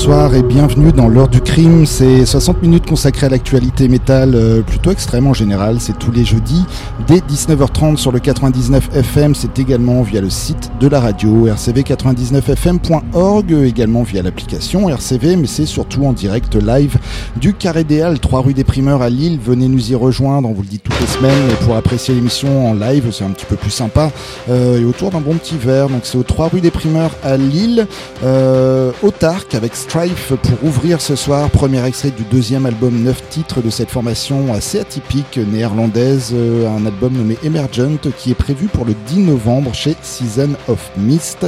bonsoir et bienvenue dans l'heure du crime. C'est 60 minutes consacrées à l'actualité métal, euh, plutôt extrême en général. C'est tous les jeudis dès 19h30 sur le 99 FM. C'est également via le site de la radio rcv99fm.org, également via l'application RCV, mais c'est surtout en direct live du Carré des Halles, 3 rue des Primeurs à Lille. Venez nous y rejoindre, on vous le dit toutes les semaines, pour apprécier l'émission en live, c'est un petit peu plus sympa. Euh, et autour d'un bon petit verre, donc c'est aux 3 rue des Primeurs à Lille. Euh, au Tark avec Strife pour ouvrir ce soir. Premier extrait du deuxième album 9 titres de cette formation assez atypique néerlandaise. Euh, un album nommé Emergent qui est prévu pour le 10 novembre chez Season of Mist.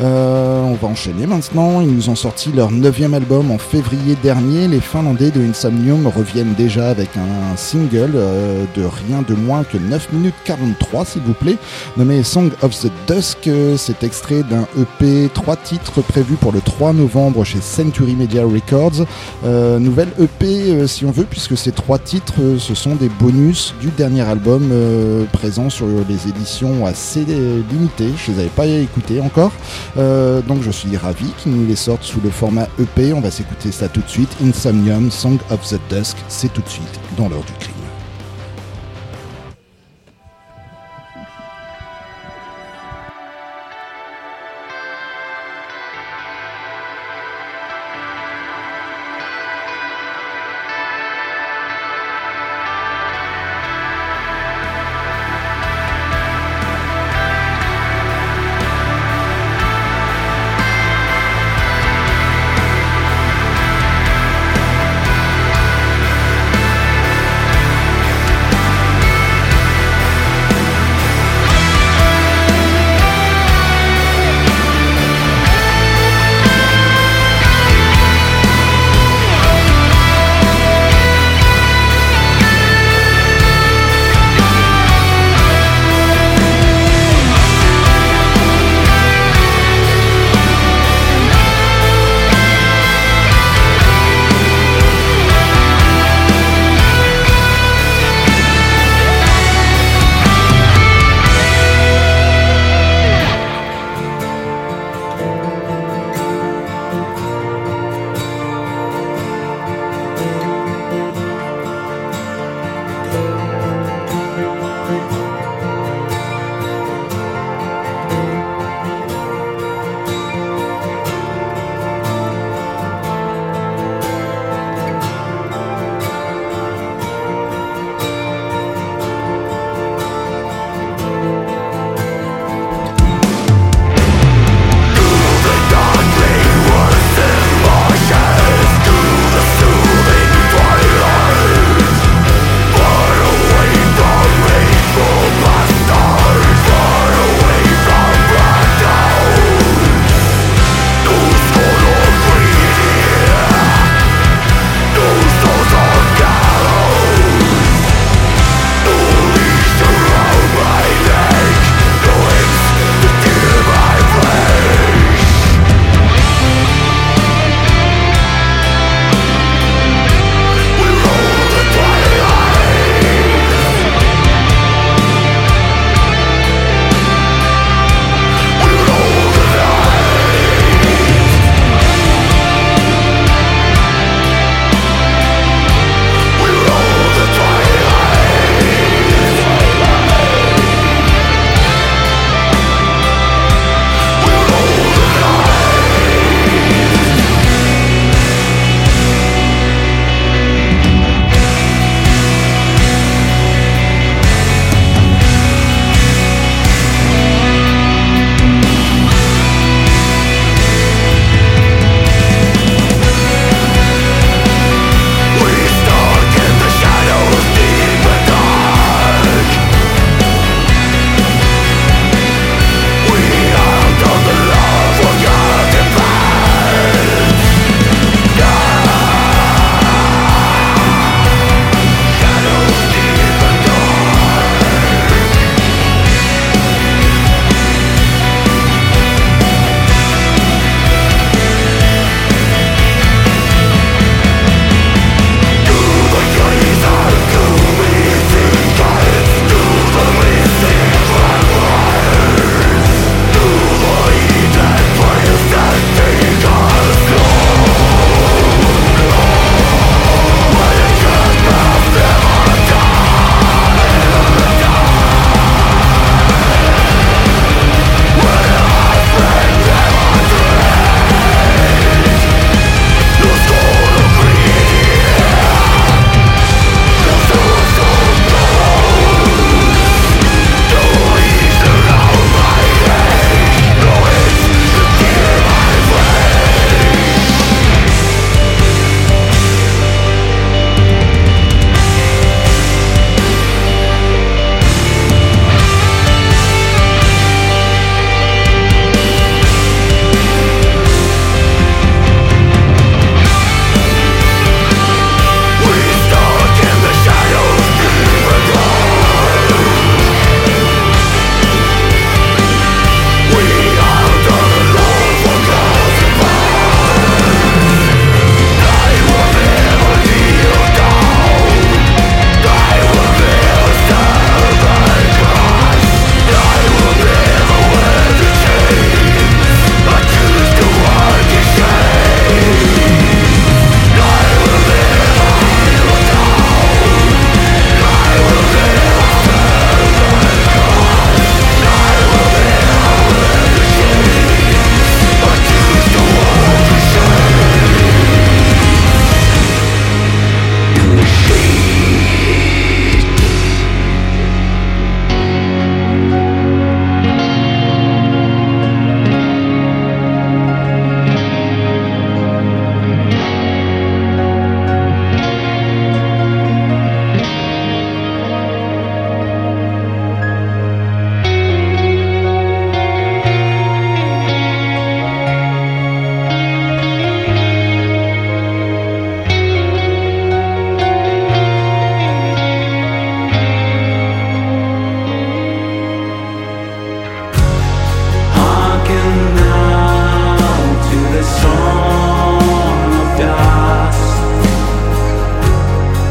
Euh, on va enchaîner maintenant. Ils nous ont sorti leur neuvième album en février dernier. Les Finlandais de Insomnium reviennent déjà avec un single euh, de rien de moins que 9 minutes 43 s'il vous plaît, nommé Song of the Dusk. C'est extrait d'un EP 3 titres prévu pour le 3 novembre chez Century Media Records. Euh, nouvelle EP euh, si on veut, puisque ces trois titres, euh, ce sont des bonus du dernier album présent sur les éditions assez limitées. Je les avais pas écoutés encore. donc je suis ravi qu'ils nous les sortent sous le format EP. On va s'écouter ça tout de suite. Insomnium, Song of the Dusk, c'est tout de suite dans l'heure du crime.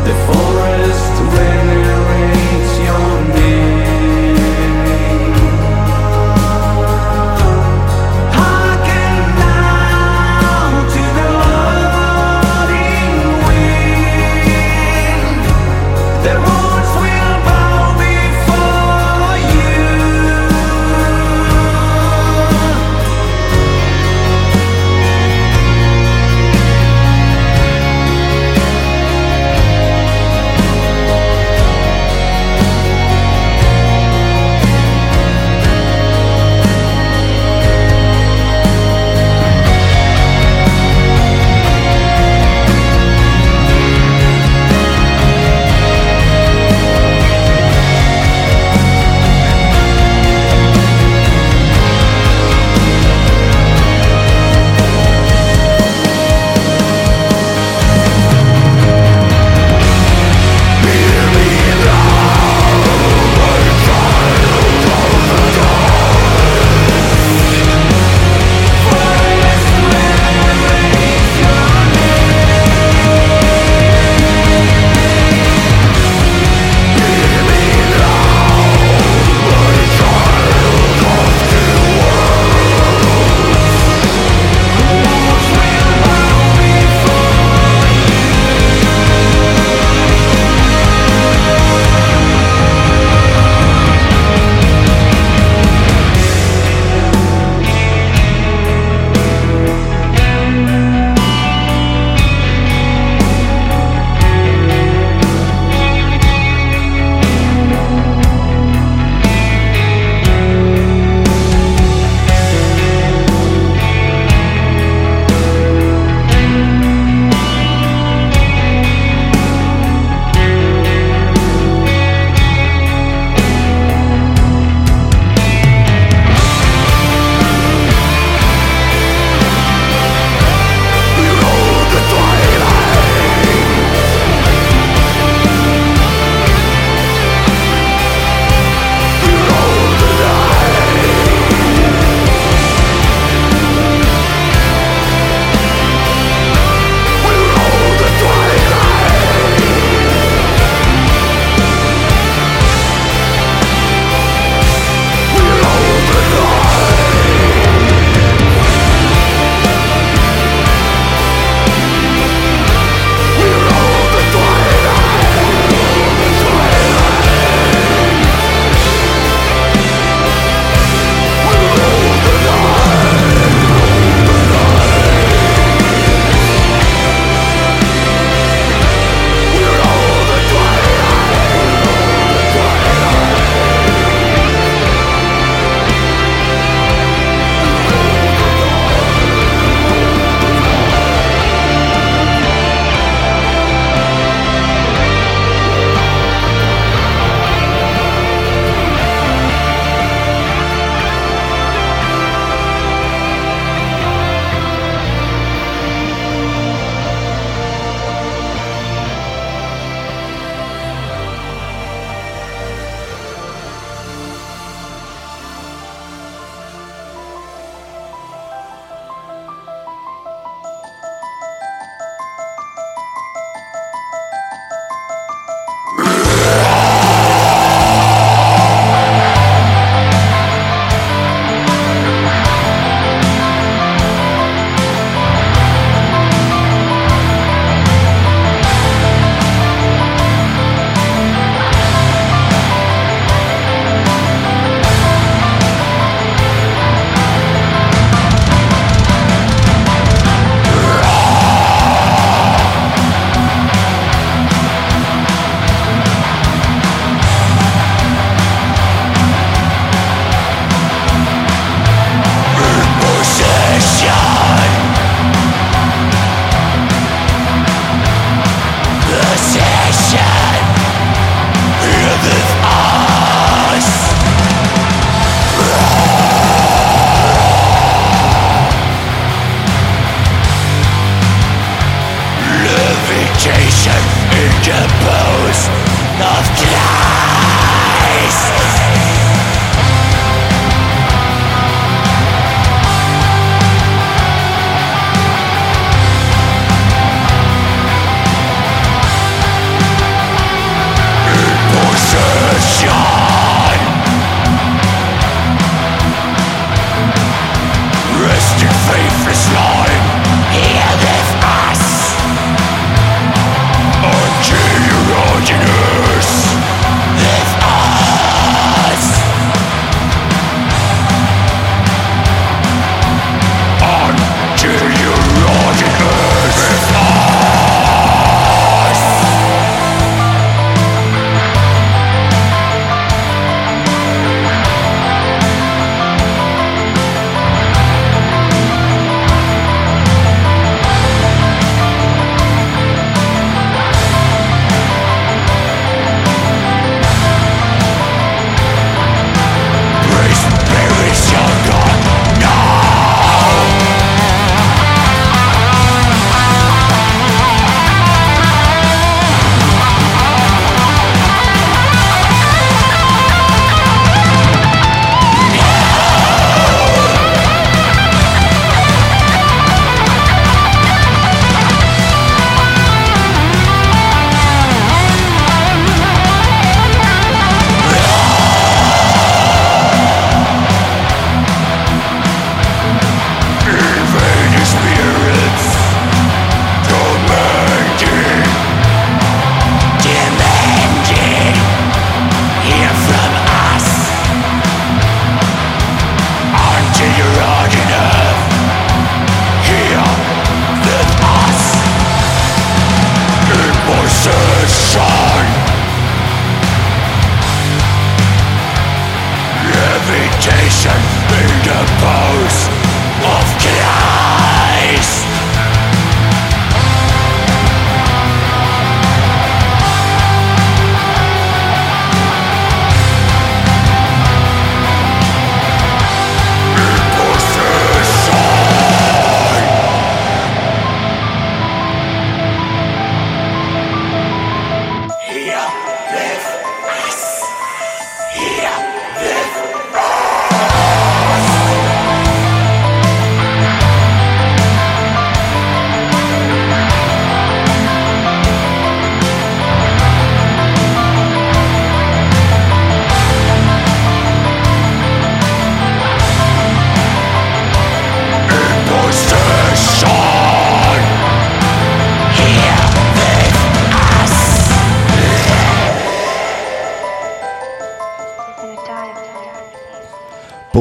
The forest to.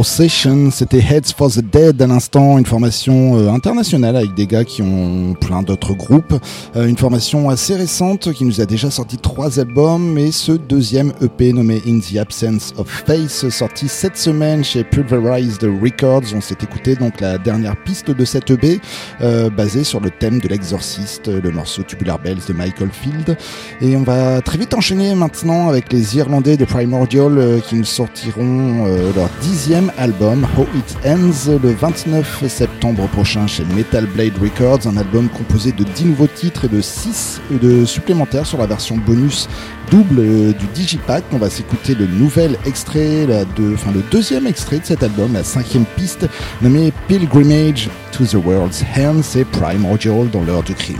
Possession, c'était Heads for the Dead à l'instant, une formation euh, internationale avec des gars qui ont plein d'autres groupes, euh, une formation assez récente qui nous a déjà sorti trois albums et ce deuxième EP nommé In the Absence of Face sorti cette semaine chez Pulverized Records. On s'est écouté donc la dernière piste de cet EP euh, basée sur le thème de l'exorciste, le morceau Tubular Bells de Michael Field et on va très vite enchaîner maintenant avec les Irlandais de Primordial qui nous sortiront leur dixième album, How It Ends, le 29 septembre prochain chez Metal Blade Records, un album composé de 10 nouveaux titres et de 6 de supplémentaires sur la version bonus double du Digipack. On va s'écouter le nouvel extrait, enfin le deuxième extrait de cet album, la cinquième piste, nommée Pilgrimage to the World's Hands et Primordial dans l'heure du crime.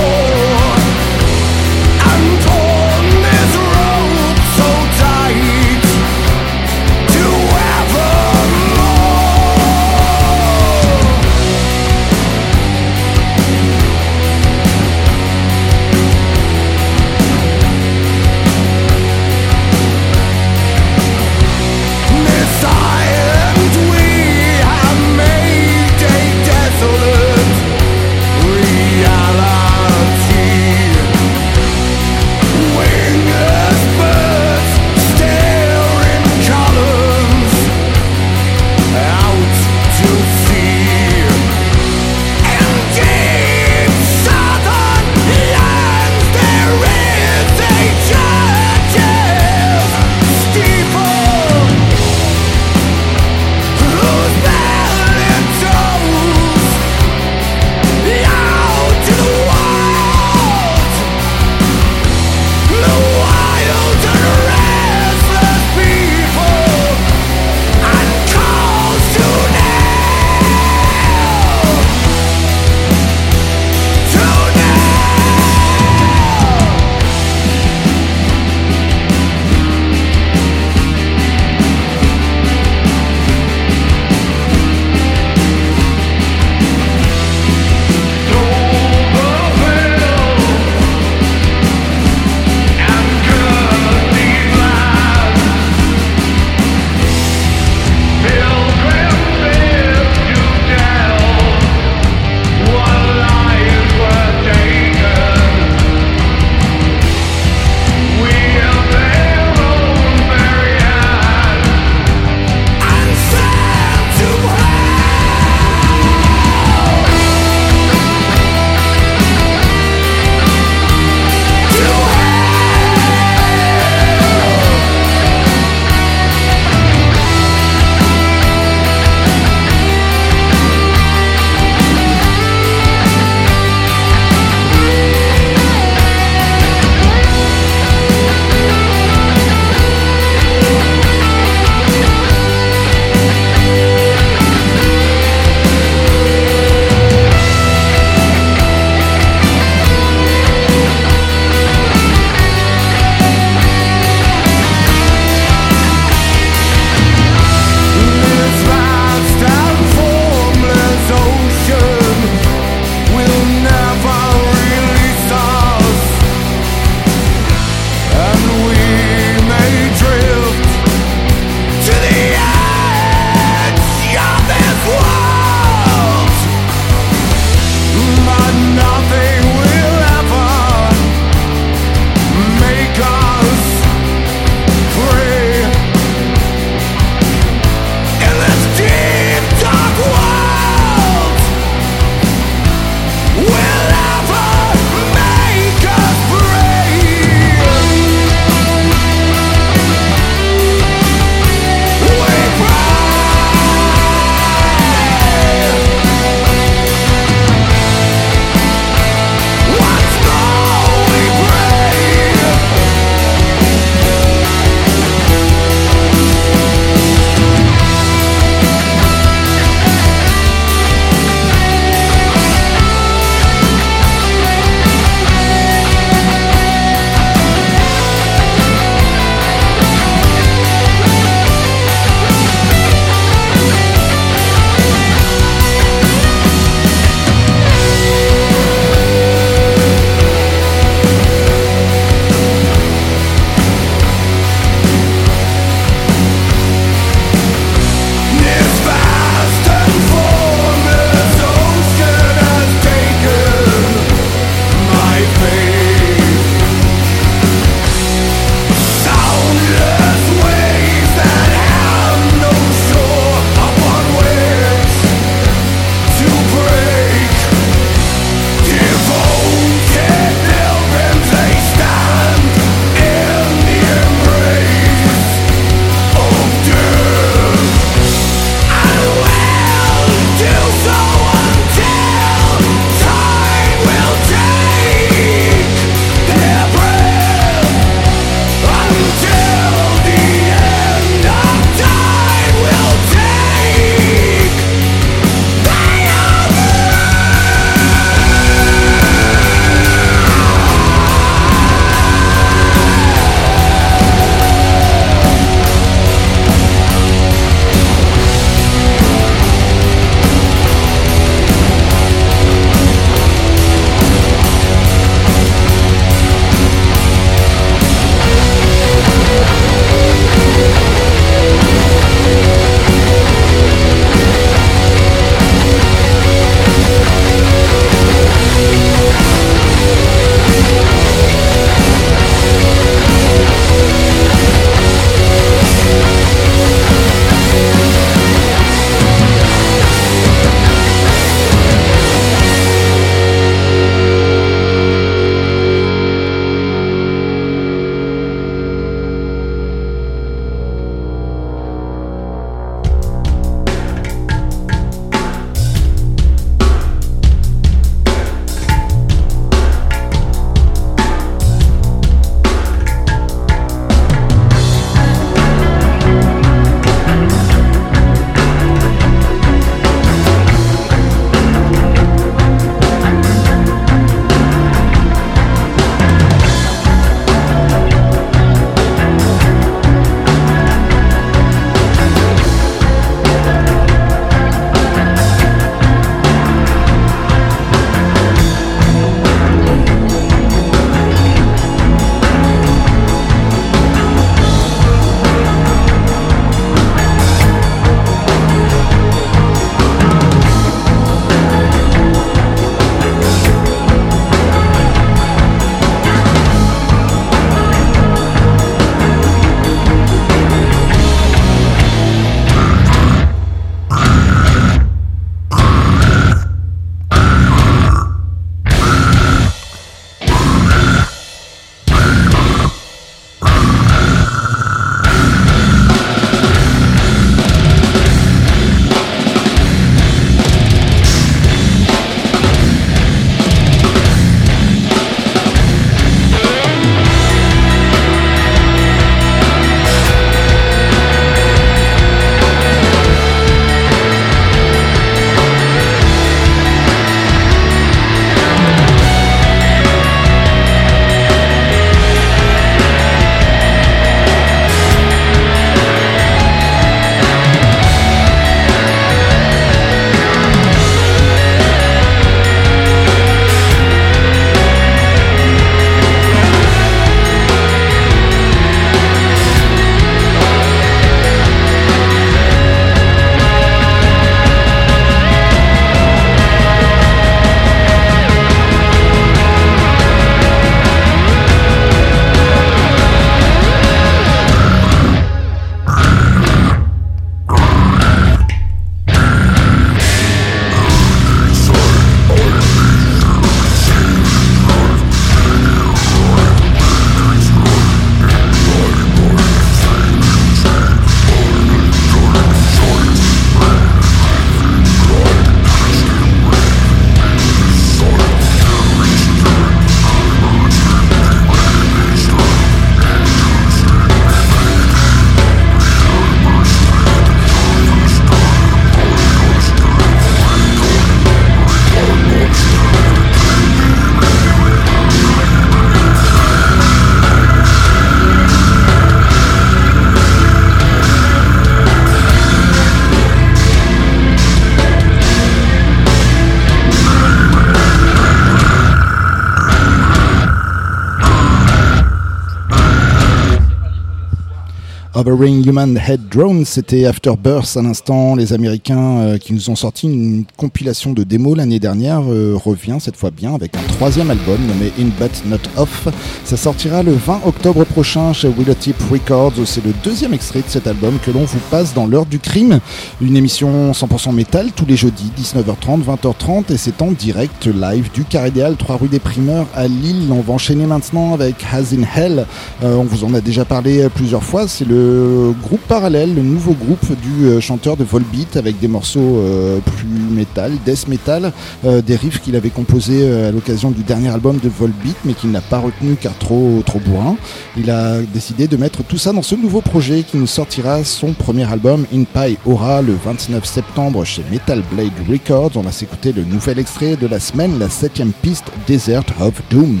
Hovering Human Head Drone, c'était Afterbirth à l'instant. Les Américains euh, qui nous ont sorti une compilation de démos l'année dernière euh, revient cette fois bien avec un troisième album nommé In But Not Off. Ça sortira le 20 octobre prochain chez Willowtip Records. C'est le deuxième extrait de cet album que l'on vous passe dans l'heure du crime. Une émission 100% métal tous les jeudis 19h30, 20h30 et c'est en direct live du Carré 3 rue des Primeurs à Lille. On va enchaîner maintenant avec Has in Hell. Euh, on vous en a déjà parlé plusieurs fois. C'est le groupe parallèle, le nouveau groupe du euh, chanteur de Volbeat avec des morceaux euh, plus métal, death metal, des riffs qu'il avait composés à l'occasion du dernier album de Volbeat mais qu'il n'a pas retenu car trop, trop bourrin. Il a décidé de mettre tout ça dans ce nouveau projet qui nous sortira son premier album In Pie Aura le 29 septembre chez Metal Blade Records. On va s'écouter le nouvel extrait de la semaine, la septième piste Desert of Doom.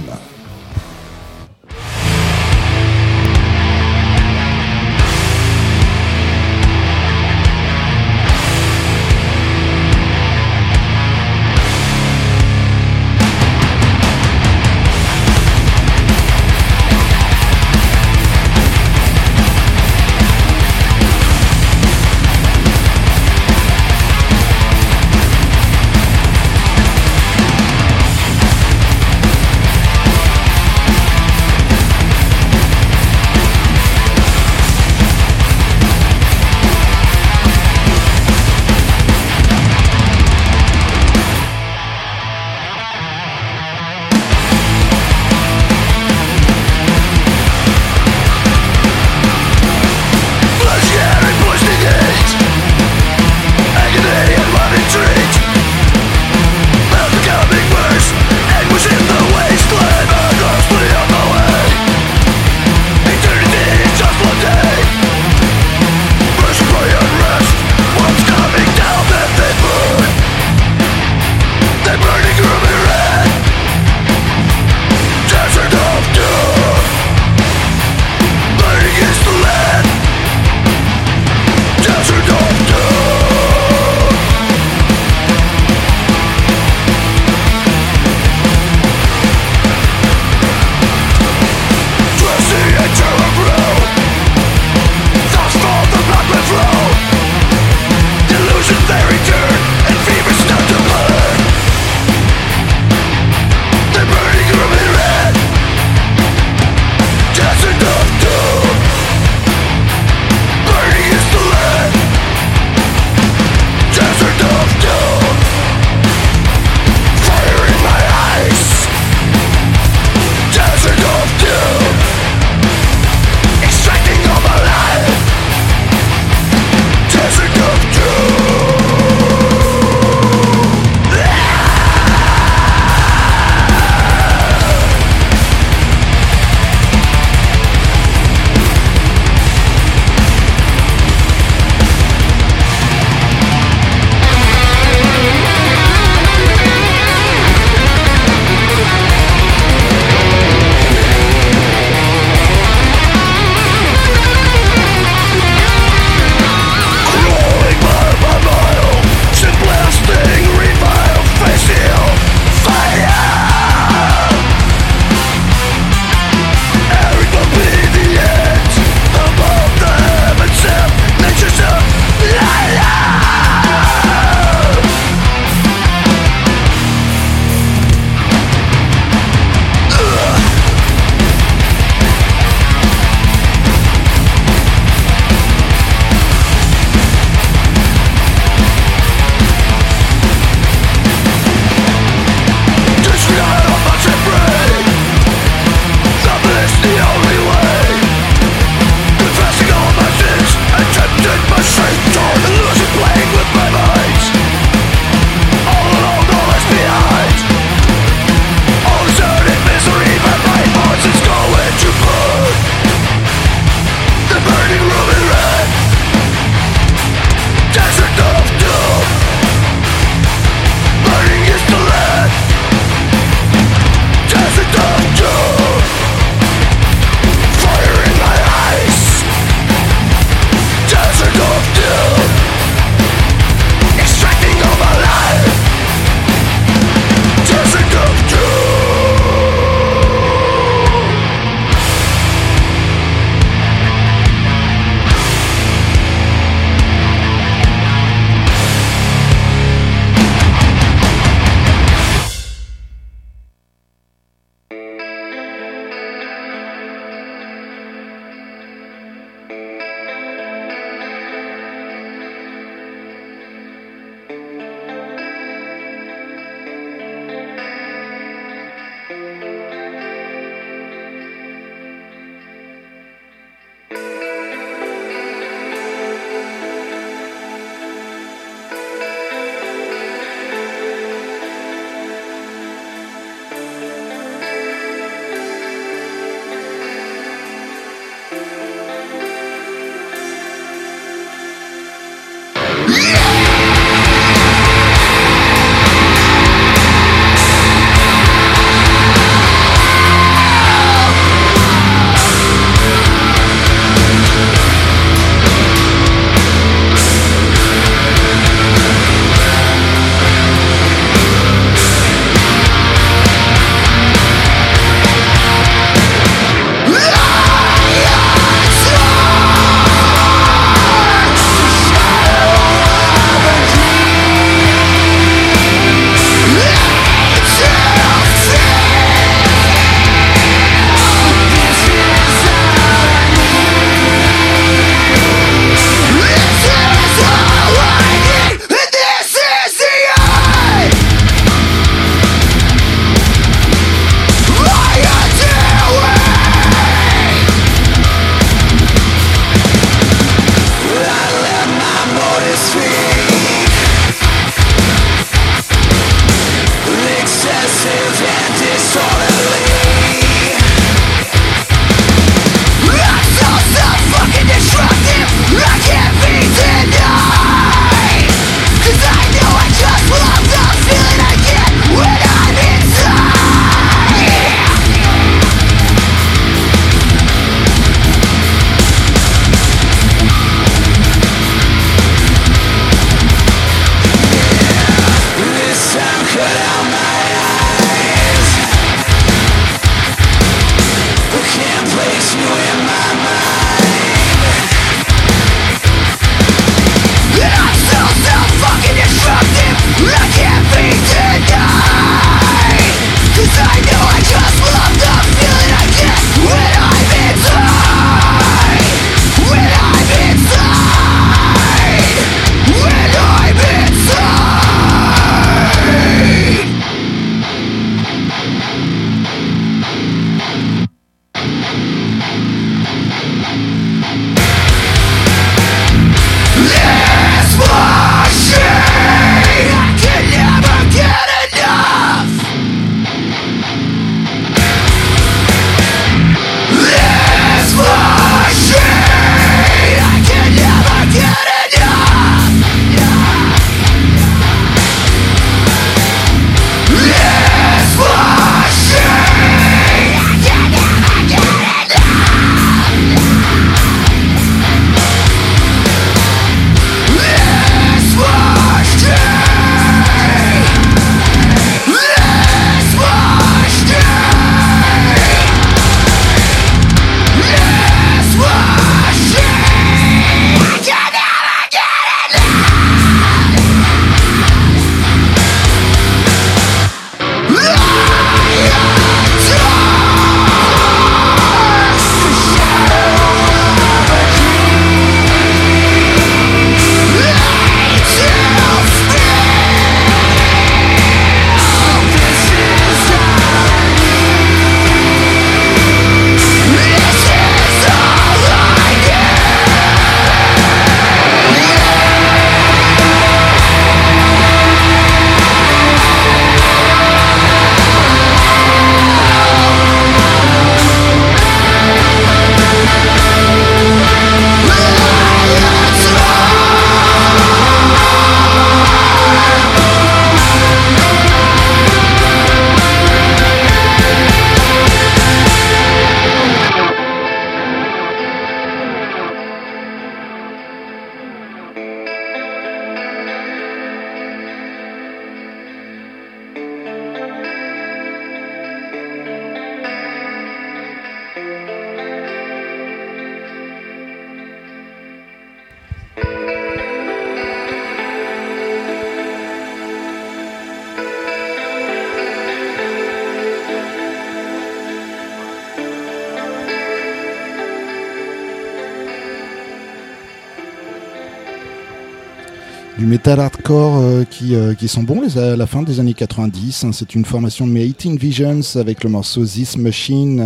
Metal hardcore euh, qui, euh, qui sont bons à la fin des années 90. Hein. C'est une formation de mes 18 Visions avec le morceau This Machine,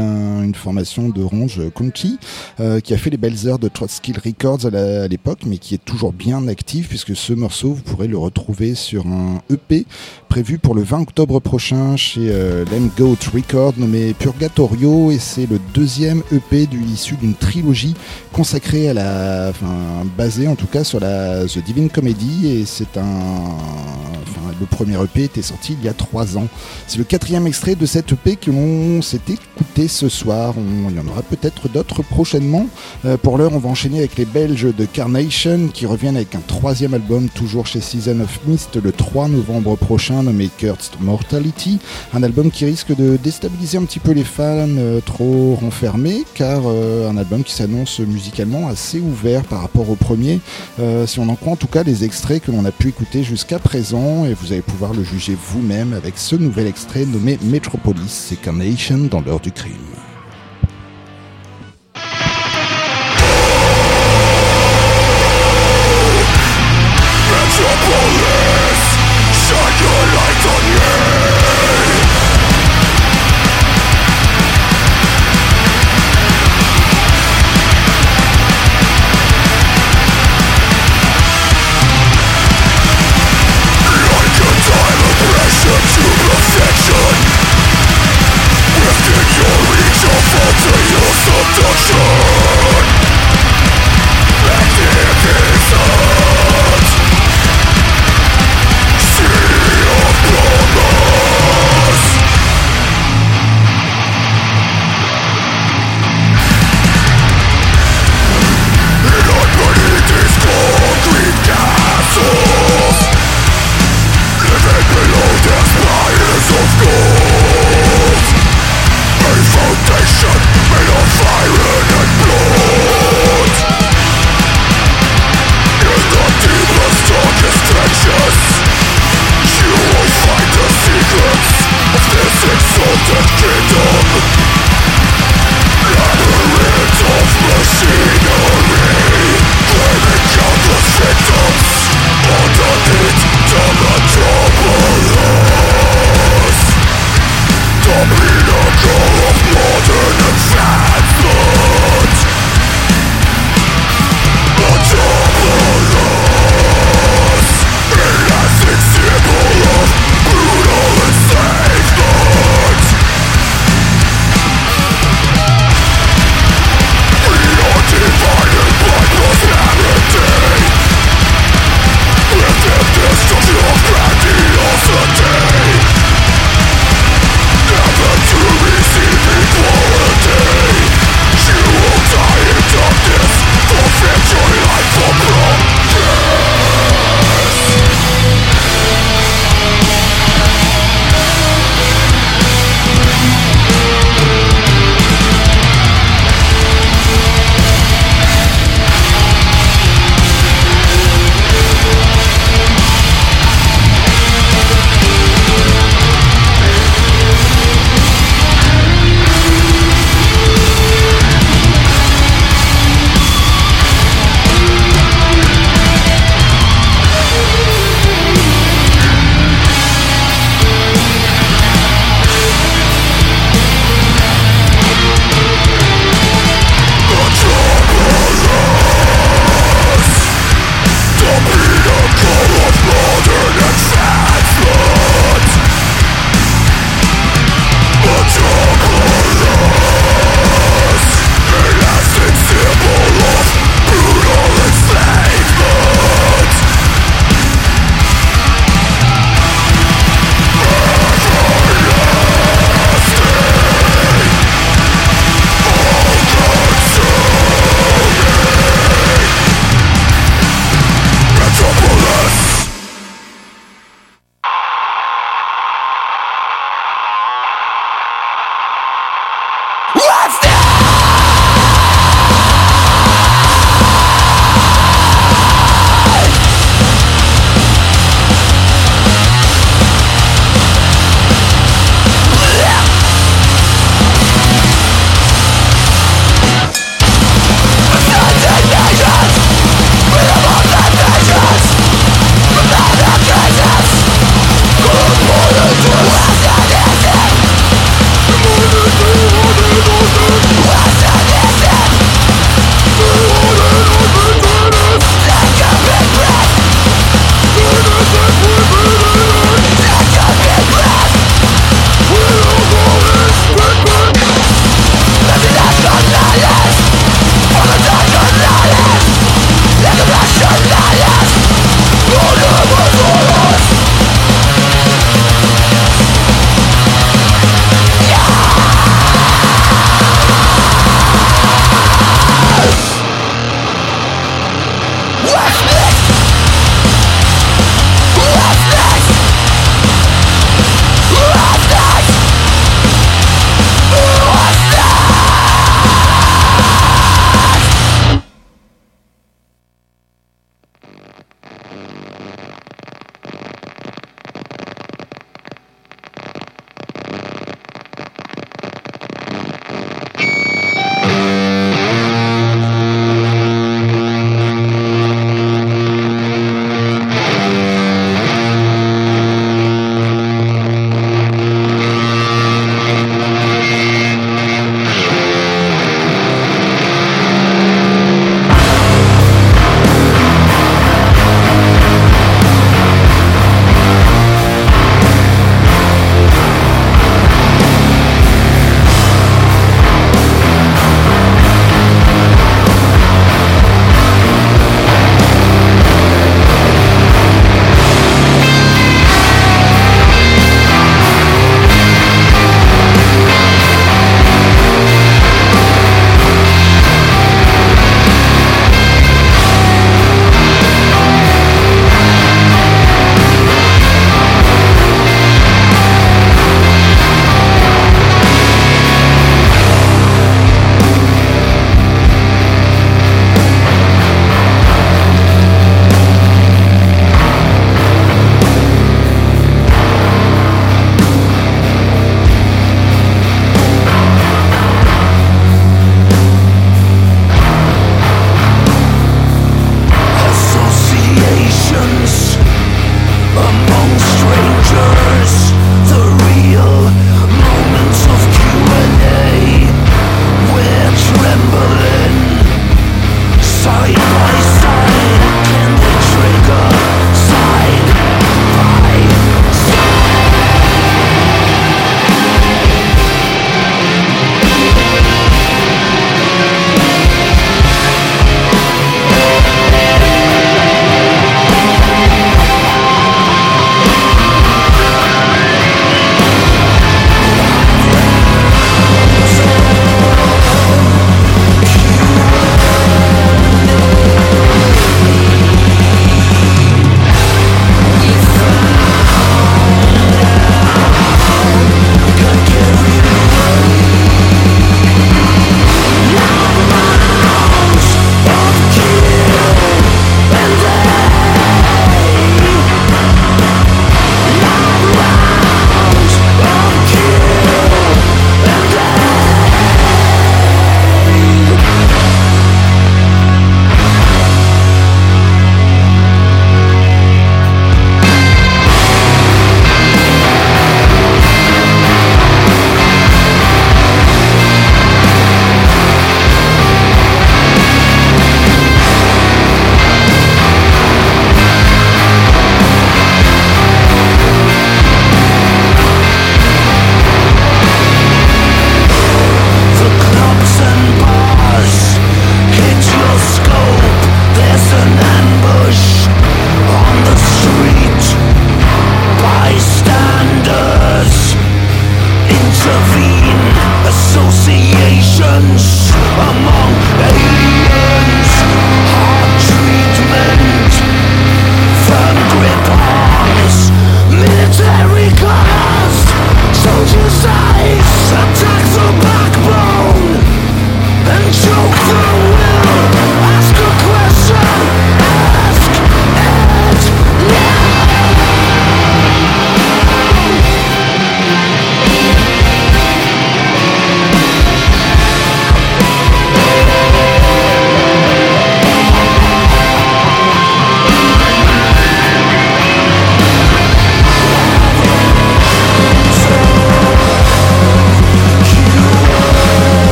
une formation de ronge Conky euh, qui a fait les belles heures de Trotsky Records à l'époque, mais qui est toujours bien actif puisque ce morceau, vous pourrez le retrouver sur un EP prévu pour le 20 octobre prochain chez euh, Goat Records nommé Purgatorio et c'est le deuxième EP du, issu d'une trilogie consacrée à la, enfin, basée en tout cas sur la The Divine Comedy et c'est un, le premier EP était sorti il y a trois ans. C'est le quatrième extrait de cette EP que l'on s'est écouté ce soir. Il y en aura peut-être d'autres prochainement. Euh, pour l'heure, on va enchaîner avec les Belges de Carnation qui reviennent avec un troisième album toujours chez Season of Mist le 3 novembre prochain nommé Cursed Mortality. Un album qui risque de déstabiliser un petit peu les fans euh, trop renfermés car euh, un album qui s'annonce musicalement assez ouvert par rapport au premier. si on en croit en tout cas les extraits que l'on a pu écouter jusqu'à présent et vous allez pouvoir le juger vous-même avec ce nouvel extrait nommé Metropolis, c'est Carnation dans l'heure du crime.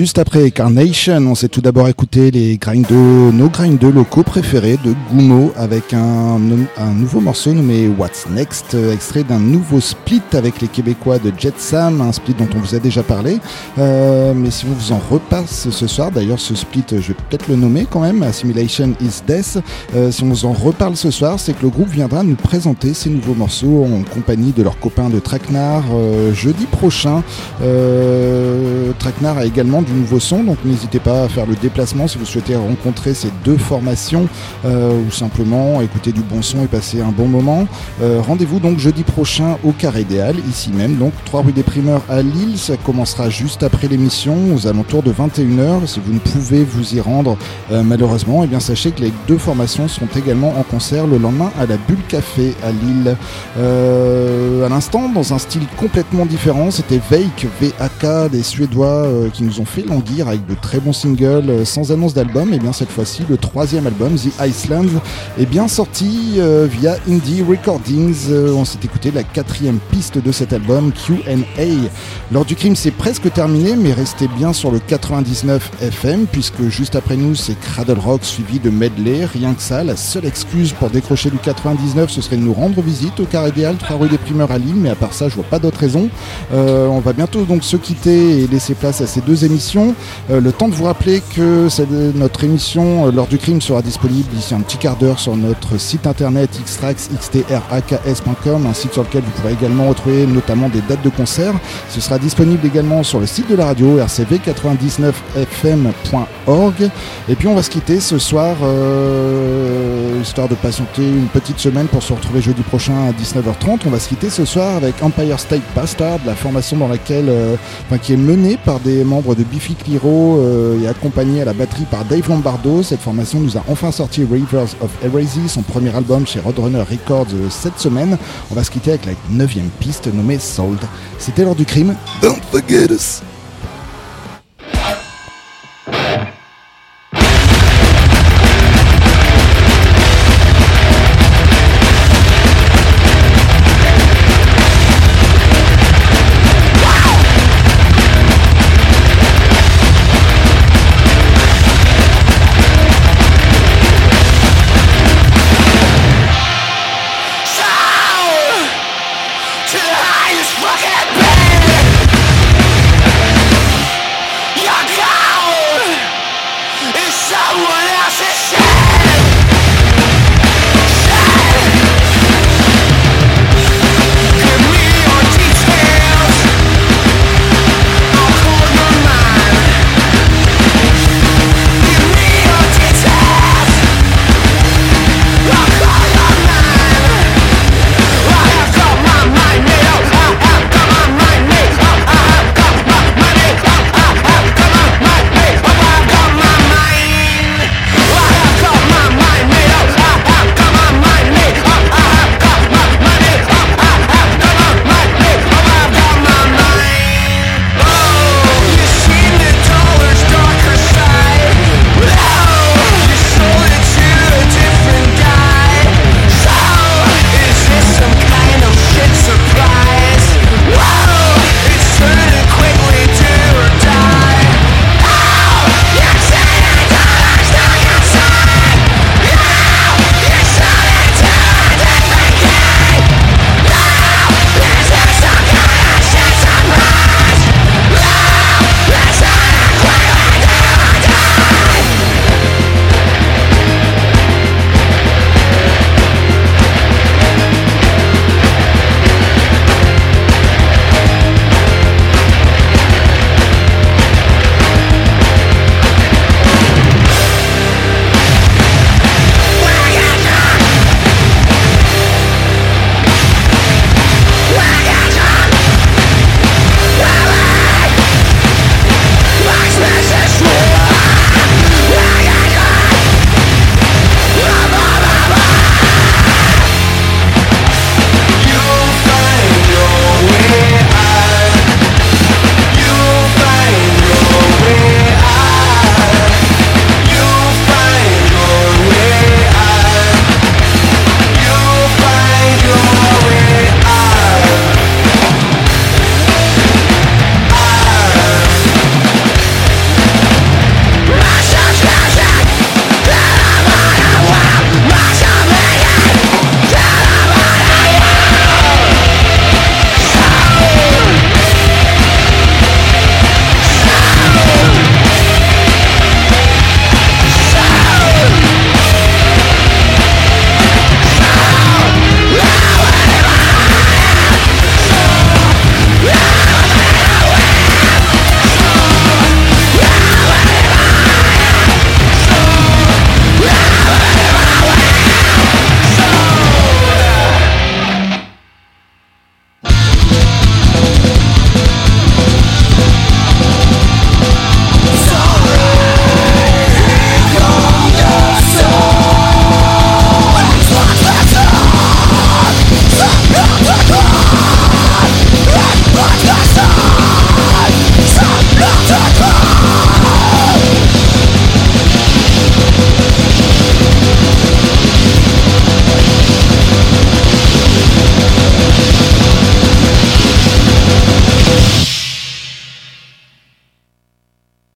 Juste après Carnation, on s'est tout d'abord écouté les grindeux, nos grindeux locaux préférés de Gumo avec un, nouveau morceau nommé What's Next, extrait d'un nouveau split avec les Québécois de Jet Sam, un split dont on vous a déjà parlé. Euh, mais si on vous en repasse ce soir, d'ailleurs ce split, je vais peut-être le nommer quand même, Assimilation is Death. Euh, si on vous en reparle ce soir, c'est que le groupe viendra nous présenter ces nouveaux morceaux en compagnie de leurs copains de Traquenard euh, jeudi prochain. Traquenard a également du nouveau son, donc n'hésitez pas à faire le déplacement si vous souhaitez rencontrer ces deux formations ou simplement écouter du bon son et passer un bon moment. Rendez-vous donc jeudi prochain au Carré Idéal, ici même, donc 3 rue des Primeurs à Lille. Ça commencera juste après l'émission, aux alentours de 21h. Si vous ne pouvez vous y rendre euh, malheureusement, et eh bien sachez que les deux formations seront également en concert le lendemain à la Bulle Café à Lille. Euh, à l'instant, dans un style complètement différent, c'était Veik, VAK, des Suédois euh, qui nous ont fait languir avec de très bons singles sans annonce d'album. Et bien cette fois-ci, le troisième album, The Iceland, est bien sorti via Indie Recordings. on s'est écouté la quatrième piste de cet album, QA. Lors du crime, c'est presque terminé, mais restez bien sur le 99 FM, puisque juste après nous, c'est Cradle Rock suivi de Medley. Rien que ça, la seule excuse pour décrocher du 99, ce serait de nous rendre visite au Carré Idéal, 3 rue des Primeurs à Lille, mais à part ça, je vois pas d'autre raison. Euh, on va bientôt donc se quitter et laisser place à ces deux émissions. Euh, le temps de vous rappeler que notre émission euh, lors du crime sera disponible d'ici un petit quart d'heure sur notre site internet xtrax.com, un site sur lequel vous pourrez également retrouver notamment des dates de concert. Ce sera disponible également sur le site de la radio rcv99fm.org. Et puis on va se quitter ce soir, euh, histoire de patienter une petite semaine pour se retrouver jeudi prochain à 19h30. On va se quitter ce soir avec Empire State Bastard, la formation dans laquelle, euh, qui est menée par des membres de Clyro euh, et accompagnée à la batterie par Dave Lombardo. Cette formation nous a enfin sorti Rivers of Heresy, son premier album chez Roadrunner Records cette semaine. On va se quitter avec la neuvième piste nommée Sold. C'était l'heure du crime. Don't forget us.